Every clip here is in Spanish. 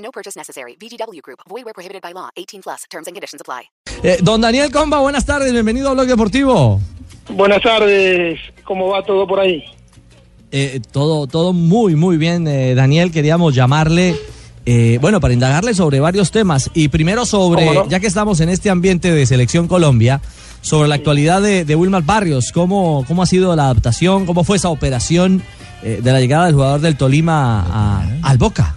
No purchase necessary. VGW Group. Void where prohibited by law. 18 plus. Terms and conditions apply. Eh, don Daniel Comba, buenas tardes, bienvenido a Blog Deportivo. Buenas tardes, ¿cómo va todo por ahí? Eh, todo, todo muy, muy bien, eh, Daniel. Queríamos llamarle, eh, bueno, para indagarle sobre varios temas. Y primero sobre, ya que estamos en este ambiente de Selección Colombia, sobre la actualidad de, de Wilmar Barrios. ¿Cómo, ¿Cómo ha sido la adaptación? ¿Cómo fue esa operación eh, de la llegada del jugador del Tolima a- al Boca?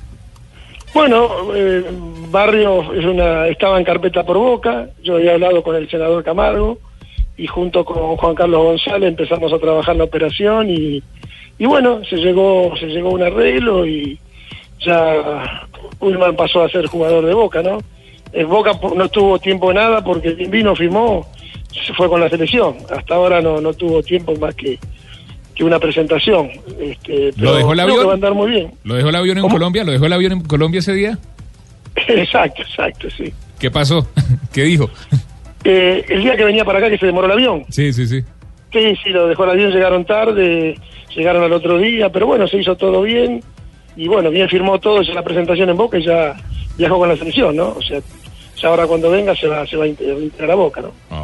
Bueno, eh, Barrio es una, estaba en carpeta por boca, yo había hablado con el senador Camargo y junto con Juan Carlos González empezamos a trabajar la operación y, y bueno, se llegó, se llegó un arreglo y ya Ullman pasó a ser jugador de Boca, ¿no? El Boca po- no tuvo tiempo nada porque vino, firmó, se fue con la selección. Hasta ahora no, no tuvo tiempo más que, que una presentación. Este, ¿Lo pero dejó el avión? va a andar muy bien. ¿Lo dejó el avión en ¿Cómo? Colombia? ¿Lo dejó el avión en Colombia ese día? Exacto, exacto, sí. ¿Qué pasó? ¿Qué dijo? Eh, el día que venía para acá que se demoró el avión. Sí, sí, sí. Sí, sí, lo dejó el avión, llegaron tarde, llegaron al otro día, pero bueno, se hizo todo bien. Y bueno, bien firmó todo, hizo la presentación en Boca y ya viajó con la selección, ¿no? O sea, ya ahora cuando venga se va, se va a integrar a Boca, ¿no? Ah.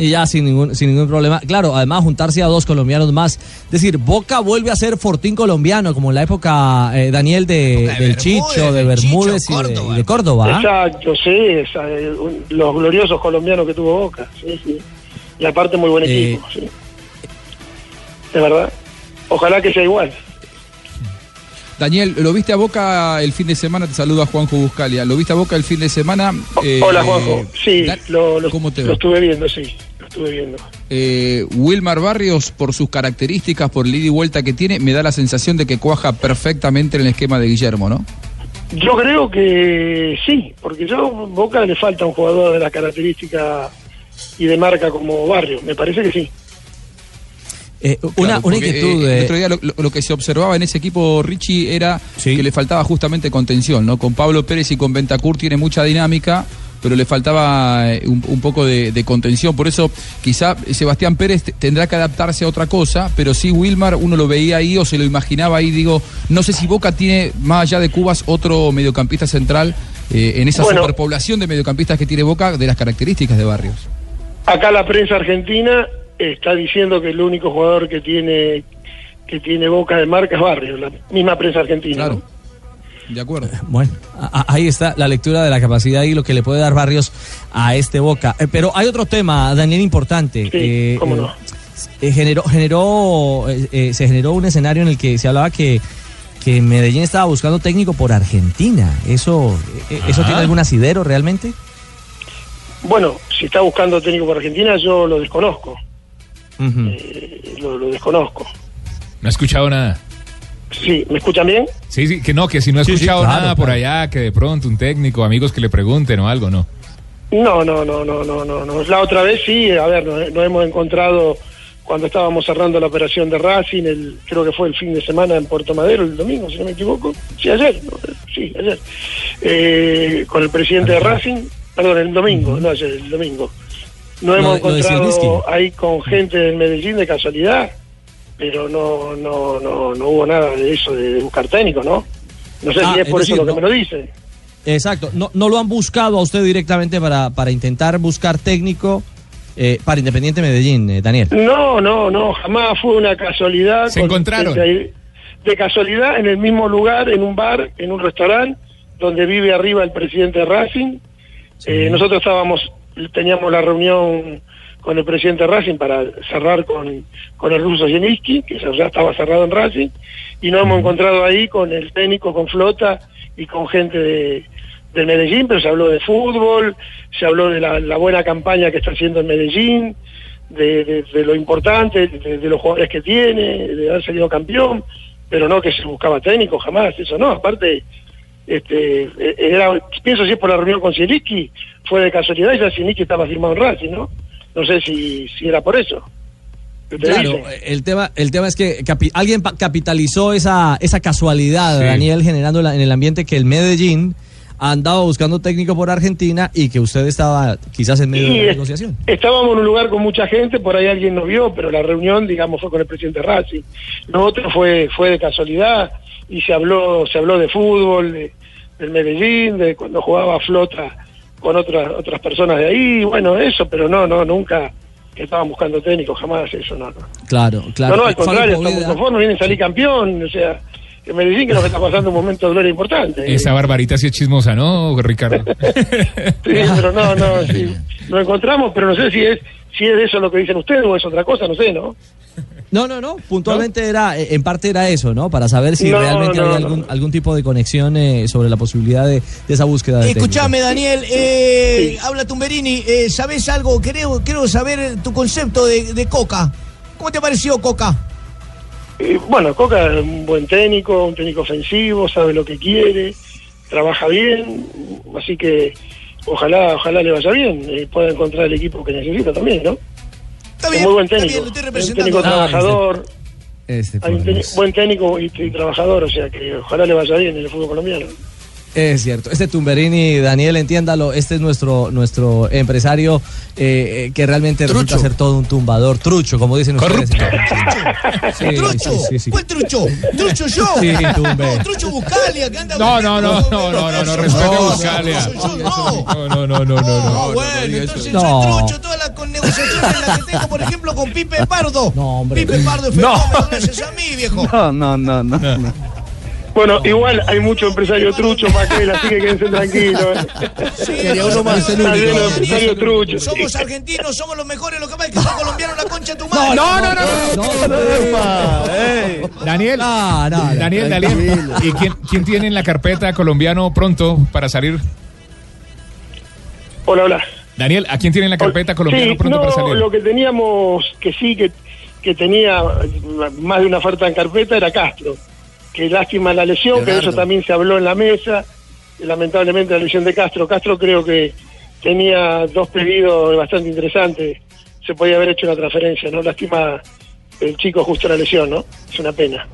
Y ya sin ningún, sin ningún problema. Claro, además juntarse a dos colombianos más. Es decir, Boca vuelve a ser Fortín colombiano, como en la época, eh, Daniel, de, del Chicho, de Bermúdez y de, y de Córdoba. ¿ah? Exacto, sí, esa, eh, un- los gloriosos colombianos que tuvo Boca, sí, sí. Y aparte muy buen Eh, equipo, sí. De verdad. Ojalá que sea igual. Daniel, ¿lo viste a Boca el fin de semana? Te saluda Juanjo Buscalia. ¿Lo viste a Boca el fin de semana? Eh, Hola, Juanjo. Sí, Da- lo, lo- ¿Cómo te lo estuve viendo, sí, estuve viendo. Eh, Wilmar Barrios, por sus características, por el ida y vuelta que tiene, me da la sensación de que cuaja perfectamente en el esquema de Guillermo, ¿no? Yo creo que sí, porque yo Boca le falta un jugador de las características y de marca como Barrio, me parece que sí. Eh, una, Claro, una inquietud. eh, eh, el otro día lo, que se observaba en ese equipo, Richie, era Sí. que le faltaba justamente contención, ¿no? Con Pablo Pérez y con Bentacur tiene mucha dinámica, pero le faltaba eh, un, un poco de, de contención. Por eso, quizá Sebastián Pérez te- tendrá que adaptarse a otra cosa, pero sí Wilmar, uno lo veía ahí o se lo imaginaba ahí. Digo, no sé si Boca tiene, más allá de Cubas, otro mediocampista central eh, en esa Bueno. superpoblación de mediocampistas que tiene Boca, de las características de Barrios. Acá la prensa argentina está diciendo que el único jugador que tiene que tiene Boca de marca es Barrio, la misma prensa argentina. Claro. De acuerdo. Bueno, a- a- ahí está la lectura de la capacidad y lo que le puede dar Barrios a este Boca. Eh, pero hay otro tema, Daniel, importante. Sí, cómo no. eh, generó, generó, eh, eh, se generó un escenario en el que se hablaba que, que Medellín estaba buscando técnico por Argentina. ¿Eso, eh, ¿eso tiene algún asidero realmente? Bueno, si está buscando técnico por Argentina, yo lo desconozco, eh, lo, lo desconozco. No he escuchado nada. Sí, ¿me escuchan bien? Sí, sí, que no, que si no he Sí, sí, escuchado claro, nada por allá, que de pronto un técnico, amigos que le pregunten o algo, no. No, no, no, no, no, no, no. La otra vez sí, a ver, nos, nos hemos encontrado cuando estábamos cerrando la operación de Racing, el, creo que fue el fin de semana en Puerto Madero, el domingo, si no me equivoco. Sí, ayer, ¿no? sí, ayer. Eh, con el presidente de Racing, perdón, el domingo, no ayer, el domingo. Nos Lo hemos de- de encontrado ahí con gente del Medellín de casualidad, pero no, no, no, no hubo nada de eso de, de buscar técnico, ¿no? No sé Ah, si es es por decir, eso lo que no- me lo dicen. Exacto. No, no lo han buscado a usted directamente para, para intentar buscar técnico eh, para Independiente Medellín, eh, Daniel. No, no, no, jamás fue una casualidad. Se con- encontraron. De, de casualidad en el mismo lugar, en un bar, en un restaurante, donde vive arriba el presidente de Racing. Eh, nosotros estábamos, teníamos la reunión con el presidente de Racing para cerrar con, con el ruso Zielinski, que ya estaba cerrado en Racing, y nos hemos encontrado ahí con el técnico, con Flota y con gente de, del Medellín, pero se habló de fútbol, se habló de la, la buena campaña que está haciendo el Medellín, de, de- de lo importante, de, de los jugadores que tiene, de haber salido campeón, pero no que se buscaba técnico, jamás, eso no, aparte este, eh, era, pienso si es por la reunión con Zielinski, fue de casualidad ya Zielinski estaba firmado en Racing, ¿no? No sé si, si era por eso. ¿Qué te Claro, dicen? el tema, el tema es que capi- alguien pa- capitalizó esa, esa casualidad, Sí. Daniel, generando la- en el ambiente que el Medellín andaba buscando técnico por Argentina y que usted estaba quizás en medio Y de la es- negociación. estábamos en un lugar con mucha gente, por ahí alguien nos vio, pero la reunión, digamos, fue con el presidente Racing. Lo otro fue fue de casualidad y se habló se habló de fútbol, de, del Medellín, de cuando jugaba Flota con otras otras personas de ahí, bueno, eso, pero no, no, nunca que estaban buscando técnicos, jamás eso, no, no. Claro, claro. no, no, al contrario, estamos conformes, vienen a salir campeón, o sea, el Medellín que nos está pasando un momento de gloria importante. Esa barbarita sí es chismosa, ¿no, Ricardo? Sí, pero no, no, sí. Lo encontramos, pero no sé si es si es eso lo que dicen ustedes o es otra cosa, no sé, ¿no? No, no, no. Puntualmente era, eh, en parte era eso, ¿no? Para saber si No, realmente no, había no. algún, algún tipo de conexión eh, sobre la posibilidad de, de esa búsqueda de. Escuchame, Daniel, eh, Sí. habla Tumberini, eh, ¿sabés algo? Quiero, quiero saber tu concepto de, de Coca. ¿Cómo te pareció Coca? Eh, bueno, Coca es un buen técnico, un técnico ofensivo, sabe lo que quiere, trabaja bien, así que ojalá ojalá le vaya bien, y pueda encontrar el equipo que necesita también, ¿no? Está Es bien, muy buen está técnico, bien, lo estoy un representando. técnico Ah, trabajador, Este, hay un técnico- buen técnico y, y trabajador, o sea que ojalá le vaya bien en el fútbol colombiano. Es cierto. Este Tumberini, Daniel, entiéndalo, este es nuestro nuestro empresario eh, eh, que realmente resulta ser todo un tumbador, trucho, como dicen ustedes. Sí, ¿Trucho? sí, sí, sí. ¿Cuál trucho? ¿Trucho yo? Sí, Tumbe. No, trucho Buscalia, que anda... No, no, no, no, no, no, no, respete a Buscalia. No. No, no, no, no, no, bueno, entonces trucho las con negociaciones las que tengo, por ejemplo, con Pipe Pardo. No, hombre. Pipe Pardo es fenómeno, gracias a mí, viejo. No, no, no, no. Bueno, igual hay mucho empresario trucho para que así que quédense tranquilos. ¿eh? Sí, Sería no, uno más, no, el no, único. no, no, Empresario no, trucho. Somos argentinos, somos los mejores, lo que pasa es que son colombianos la concha de tu madre. No, no, no, no. Daniel, No, no, no, Daniel, Daniel. ¿Y quién, quién tiene en la carpeta colombiano pronto para salir? Hola, hola. Daniel, ¿a quién tiene en la carpeta colombiano Sí, pronto no, para salir? lo que teníamos, que sí, que, que tenía más de una oferta en carpeta era Castro. Que lástima la lesión, que de eso también se habló en la mesa. Lamentablemente la lesión de Castro. Castro creo que tenía dos pedidos bastante interesantes. Se podía haber hecho una transferencia, ¿no? Lástima el chico justo la lesión, ¿no? Es una pena.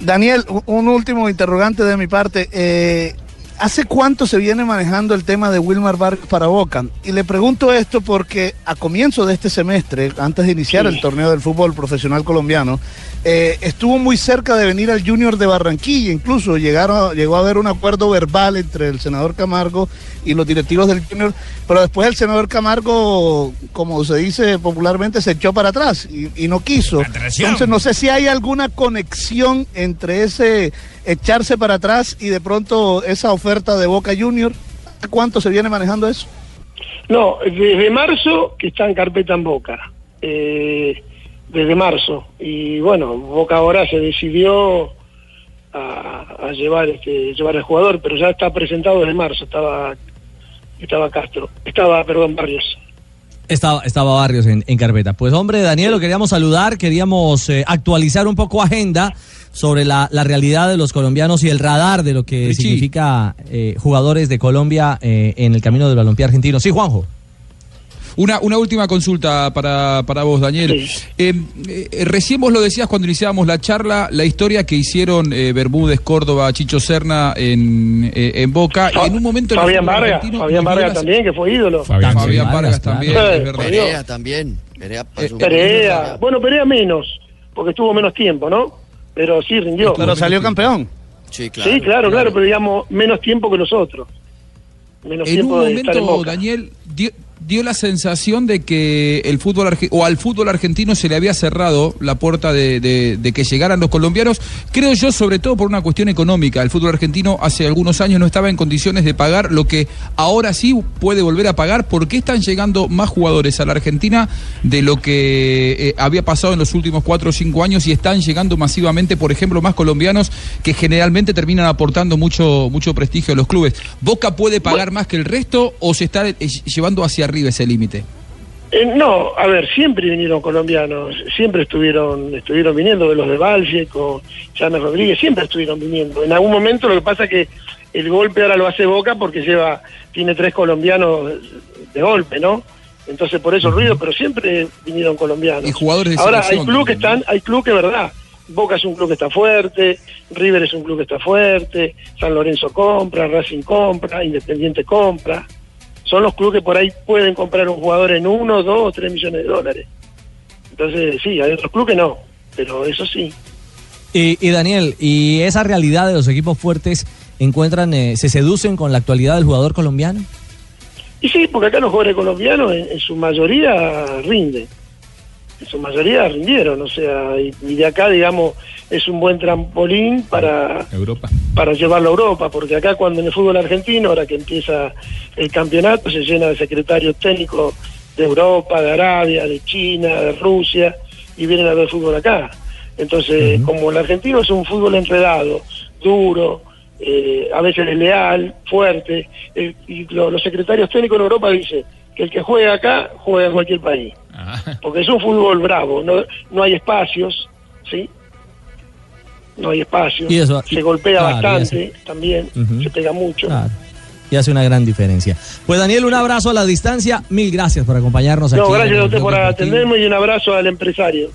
Daniel, un último interrogante de mi parte. Eh, ¿Hace cuánto se viene manejando el tema de Wilmar Vargas para Boca? Y le pregunto esto porque a comienzo de este semestre, antes de iniciar Sí. el torneo del fútbol profesional colombiano, eh, estuvo muy cerca de venir al Junior de Barranquilla. Incluso llegaron, llegó a haber un acuerdo verbal entre el senador Camargo y los directivos del Junior, pero después el senador Camargo, como se dice popularmente, se echó para atrás y, y no quiso. Entonces no sé si hay alguna conexión entre ese echarse para atrás y de pronto esa oferta de Boca Junior. ¿Cuánto se viene manejando eso? No, desde marzo que está en carpeta en Boca. Eh, desde marzo. Y bueno, Boca ahora se decidió a, a llevar este llevar al jugador, pero ya está presentado desde marzo. Estaba estaba Castro. Estaba, perdón, Barrios. Estaba, estaba Barrios en, en carpeta. Pues hombre, Daniel, lo queríamos saludar, queríamos eh, actualizar un poco agenda sobre la, la realidad de los colombianos y el radar de lo que Richie. significa eh, jugadores de Colombia eh, en el camino del balompié argentino. Sí, Juanjo. Una, una última consulta para, para vos, Daniel. Sí. Eh, eh, recién vos lo decías cuando iniciábamos la charla, la historia que hicieron eh, Bermúdez, Córdoba, Chicho Serna en, eh, en Boca. Fa- en un momento Fabián Vargas, Fabián Vargas también, que fue ídolo. Fabián, Fabián. Vargas Vargas, también, claro. es verdad. Perea también. Perea pasó. Perea. Bueno, Perea menos, porque estuvo menos tiempo, ¿no? Pero sí rindió. Pero salió campeón. Sí, claro. sí, claro, claro, pero digamos menos tiempo que nosotros. Menos En un tiempo de estar en momento, Boca. Daniel, dio, la sensación de que el fútbol o al fútbol argentino se le había cerrado la puerta de, de- de que llegaran los colombianos. Creo yo, sobre todo por una cuestión económica. El fútbol argentino hace algunos años no estaba en condiciones de pagar lo que ahora sí puede volver a pagar. ¿Por qué están llegando más jugadores a la Argentina de lo que eh, había pasado en los últimos cuatro o cinco años y están llegando masivamente, por ejemplo, más colombianos que generalmente terminan aportando mucho, mucho prestigio a los clubes? ¿Boca puede pagar más que el resto o se está eh, llevando hacia arriba ese límite? Eh, no, a ver, siempre vinieron colombianos, siempre estuvieron estuvieron viniendo de los de Valle con James Rodríguez, siempre estuvieron viniendo. En algún momento lo que pasa es que el golpe ahora lo hace Boca porque lleva, tiene tres colombianos de golpe, ¿no? Entonces por eso el ruido, pero siempre vinieron colombianos. Y jugadores de Ahora hay clubes que están, hay clubes que verdad. Boca es un club que está fuerte, River es un club que está fuerte, San Lorenzo compra, Racing compra, Independiente compra. Son los clubes que por ahí pueden comprar un jugador en uno, dos o tres millones de dólares. Entonces sí, hay otros clubes que no, pero eso sí. Y, y Daniel, ¿y esa realidad de los equipos fuertes encuentran, eh, se seducen con la actualidad del jugador colombiano? Y sí, porque acá los jugadores colombianos en, en su mayoría rinden. En su mayoría rindieron, o sea, y, y de acá, digamos, es un buen trampolín para, Europa. para llevarlo a Europa, porque acá cuando en el fútbol argentino, ahora que empieza el campeonato, se llena de secretarios técnicos de Europa, de Arabia, de China, de Rusia, y vienen a ver fútbol acá. Entonces, como el argentino es un fútbol enredado, duro, eh, a veces desleal, fuerte, y lo- los secretarios técnicos en Europa dicen que el que juega acá juega en cualquier país, porque es un fútbol bravo, no, no hay espacios, ¿sí? No hay espacios, Y eso- se golpea claro, bastante también, se pega mucho. Claro. Y hace una gran diferencia. Pues Daniel, un abrazo a la distancia. Mil gracias por acompañarnos aquí. No, gracias a usted por atenderme y un abrazo al empresario.